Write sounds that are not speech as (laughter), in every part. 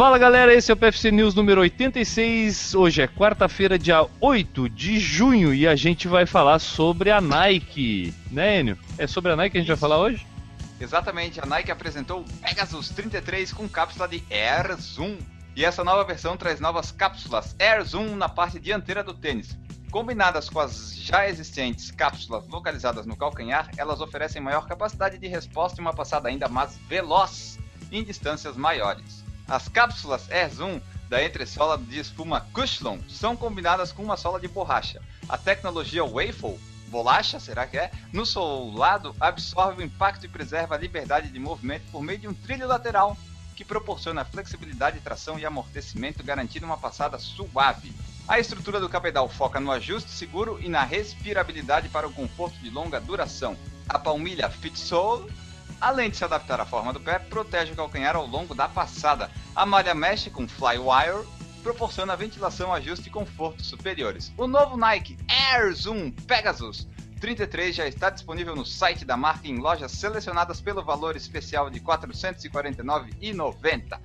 Fala galera, esse é o PFC News número 86. Hoje é quarta-feira, dia 8 de junho, e a gente vai falar sobre a Nike, né, Enio? É sobre a Nike que a gente vai falar hoje? Exatamente, a Nike apresentou o Pegasus 33 com cápsula de Air Zoom. E essa nova versão traz novas cápsulas Air Zoom na parte dianteira do tênis. Combinadas com as já existentes cápsulas localizadas no calcanhar, elas oferecem maior capacidade de resposta e uma passada ainda mais veloz em distâncias maiores. As cápsulas Air Zoom da entressola de espuma Cushlon são combinadas com uma sola de borracha. A tecnologia Waffle, bolacha, será que é? No solado absorve o impacto e preserva a liberdade de movimento por meio de um trilho lateral que proporciona flexibilidade, tração e amortecimento, garantindo uma passada suave. A estrutura do cabedal foca no ajuste seguro e na respirabilidade para o conforto de longa duração. A palmilha Fit Sole Além de se adaptar à forma do pé, protege o calcanhar ao longo da passada. A malha mesh com Flywire proporciona ventilação, ajuste e conforto superiores. O novo Nike Air Zoom Pegasus 33 já está disponível no site da marca em lojas selecionadas pelo valor especial de R$ 449,90.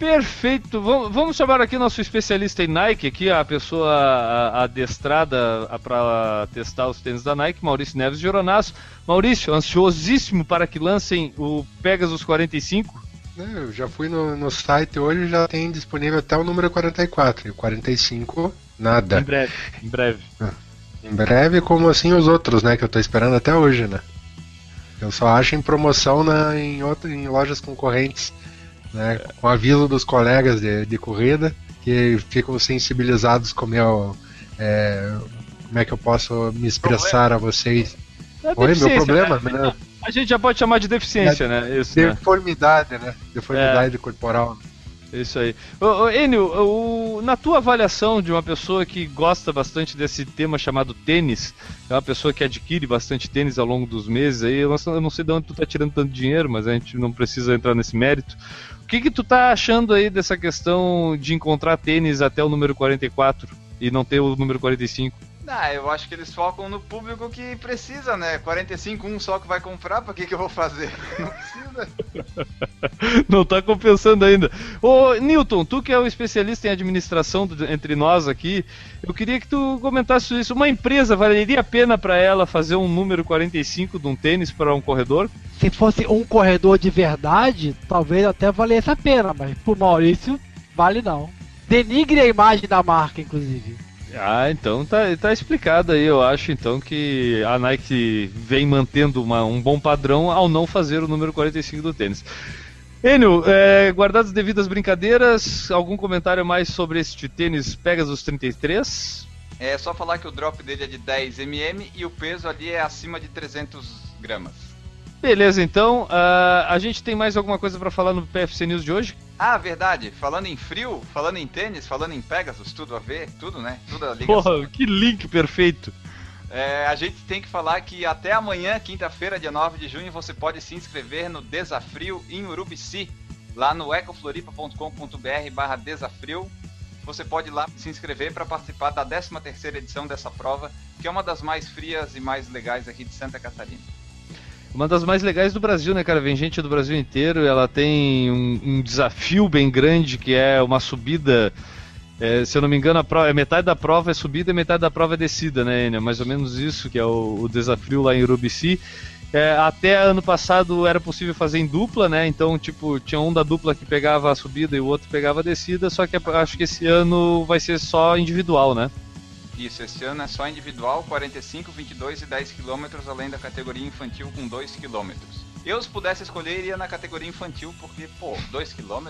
Perfeito. Vamos chamar aqui nosso especialista em Nike, aqui a pessoa adestrada para testar os tênis da Nike, Maurício Neves de Oronaço. Maurício, ansiosíssimo para que lancem o Pegasus 45? É, eu já fui no, no site hoje já tem disponível até o número 44. E o 45, nada. Em breve, em breve. Ah, em breve, como assim os outros, né? Que eu estou esperando até hoje, né? Eu só acho em promoção na, em, outro, em lojas concorrentes né, com aviso dos colegas de, de corrida que ficam sensibilizados com meu. É, como é que eu posso me expressar problema. a vocês? É Oi, meu problema? Né? A gente já pode chamar de deficiência, é, né? Isso, deformidade, né? Deformidade é. corporal. Isso aí. Ô, ô, Enio, o, na tua avaliação de uma pessoa que gosta bastante desse tema chamado tênis, é uma pessoa que adquire bastante tênis ao longo dos meses, aí eu não, sei de onde tu tá tirando tanto dinheiro, mas a gente não precisa entrar nesse mérito que, que tu tá achando aí dessa questão de encontrar tênis até o número 44 e não ter o número 45? Ah, eu acho que eles focam no público que precisa, né? 45, um só que vai comprar, pra que, que eu vou fazer? (laughs) Não (laughs) precisa. Não tá compensando ainda. Ô, Newton, tu que é o especialista em administração do, entre nós aqui, eu queria que tu comentasse isso. Uma empresa valeria a pena para ela fazer um número 45 de um tênis para um corredor? Se fosse um corredor de verdade, talvez até valesse a pena, mas pro Maurício, vale não. Denigre a imagem da marca, inclusive. Ah, então tá, tá explicado aí. Eu acho então que a Nike vem mantendo uma, um bom padrão ao não fazer o número 45 do tênis. Enio, é, guardadas as devidas brincadeiras, algum comentário mais sobre este tênis Pegasus 33? É só falar que o drop dele é de 10 mm e o peso ali é acima de 300 gramas. Beleza, então. Uh, a gente tem mais alguma coisa para falar no PFC News de hoje? Ah, verdade. Falando em frio, falando em tênis, falando em Pegasus, tudo a ver, tudo, né? Tudo a ligação. Porra, que link perfeito. É, a gente tem que falar que até amanhã, quinta-feira, dia 9 de junho, você pode se inscrever no Desafrio em Urubici, lá no ecofloripa.com.br barra desafrio. Você pode lá se inscrever para participar da 13 terceira edição dessa prova, que é uma das mais frias e mais legais aqui de Santa Catarina. Uma das mais legais do Brasil, né, cara? Vem gente do Brasil inteiro. Ela tem um, um desafio bem grande que é uma subida. É, se eu não me engano, a prova, é metade da prova é subida e metade da prova é descida, né, Enia? Mais ou menos isso que é o, o desafio lá em Urubici. É, até ano passado era possível fazer em dupla, né? Então, tipo, tinha um da dupla que pegava a subida e o outro pegava a descida, só que acho que esse ano vai ser só individual, né? Isso, esse ano é só individual, 45, 22 e 10 km, além da categoria infantil com 2 km. Eu, se pudesse escolher, iria na categoria infantil, porque, pô, 2 km,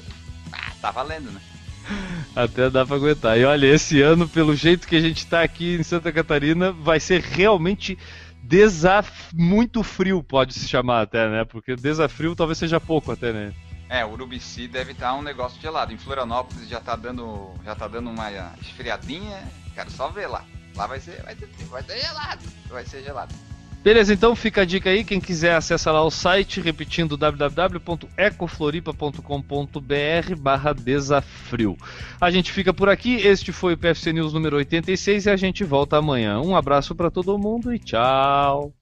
ah, tá valendo, né? (laughs) Até dá pra aguentar. E olha, esse ano, pelo jeito que a gente tá aqui em Santa Catarina, vai ser realmente desaf... muito frio, pode se chamar até, né? Porque desafio talvez seja pouco até, né? É, o Urubici deve estar tá um negócio gelado. Em Florianópolis já tá dando, já tá dando uma esfriadinha. Quero só ver lá. Lá vai ser, vai ser, vai gelado. Vai ser gelado. Beleza, então fica a dica aí, quem quiser acessa lá o site, repetindo www.ecofloripa.com.br barra desafrio. A gente fica por aqui, este foi o PFC News número 86 e a gente volta amanhã. Um abraço para todo mundo e tchau!